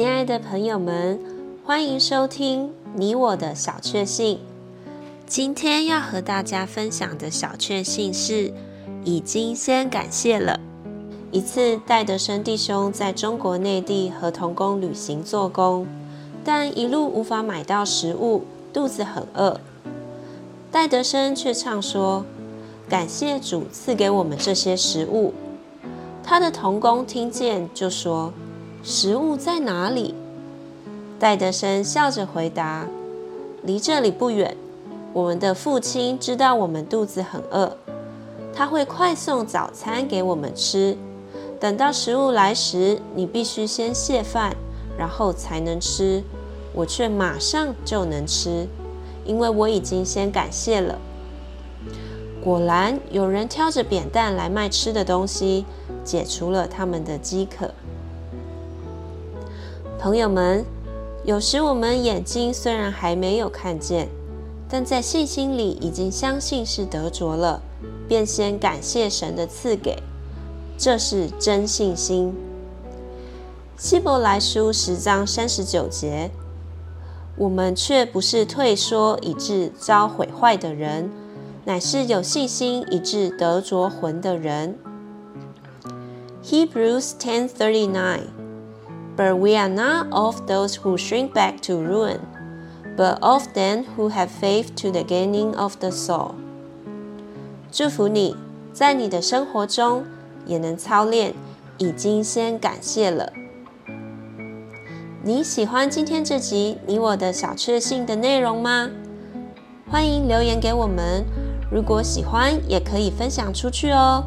亲爱的朋友们，欢迎收听你我的小确幸。今天要和大家分享的小确幸是，已经先感谢了。一次，戴德生弟兄在中国内地和同工旅行做工，但一路无法买到食物，肚子很饿。戴德生却唱说：“感谢主赐给我们这些食物。”他的同工听见就说。食物在哪里？戴德生笑着回答：“离这里不远。我们的父亲知道我们肚子很饿，他会快送早餐给我们吃。等到食物来时，你必须先谢饭，然后才能吃。我却马上就能吃，因为我已经先感谢了。”果然，有人挑着扁担来卖吃的东西，解除了他们的饥渴。朋友们，有时我们眼睛虽然还没有看见，但在信心里已经相信是得着了，便先感谢神的赐给，这是真信心。希伯来书十章三十九节，我们却不是退缩以致遭毁坏的人，乃是有信心以致得着魂的人。Hebrews ten thirty nine。But we are not of those who shrink back to ruin, but of them who have faith to the gaining of the soul. 祝福你，在你的生活中也能操练，已经先感谢了。你喜欢今天这集你我的小确幸的内容吗？欢迎留言给我们。如果喜欢，也可以分享出去哦。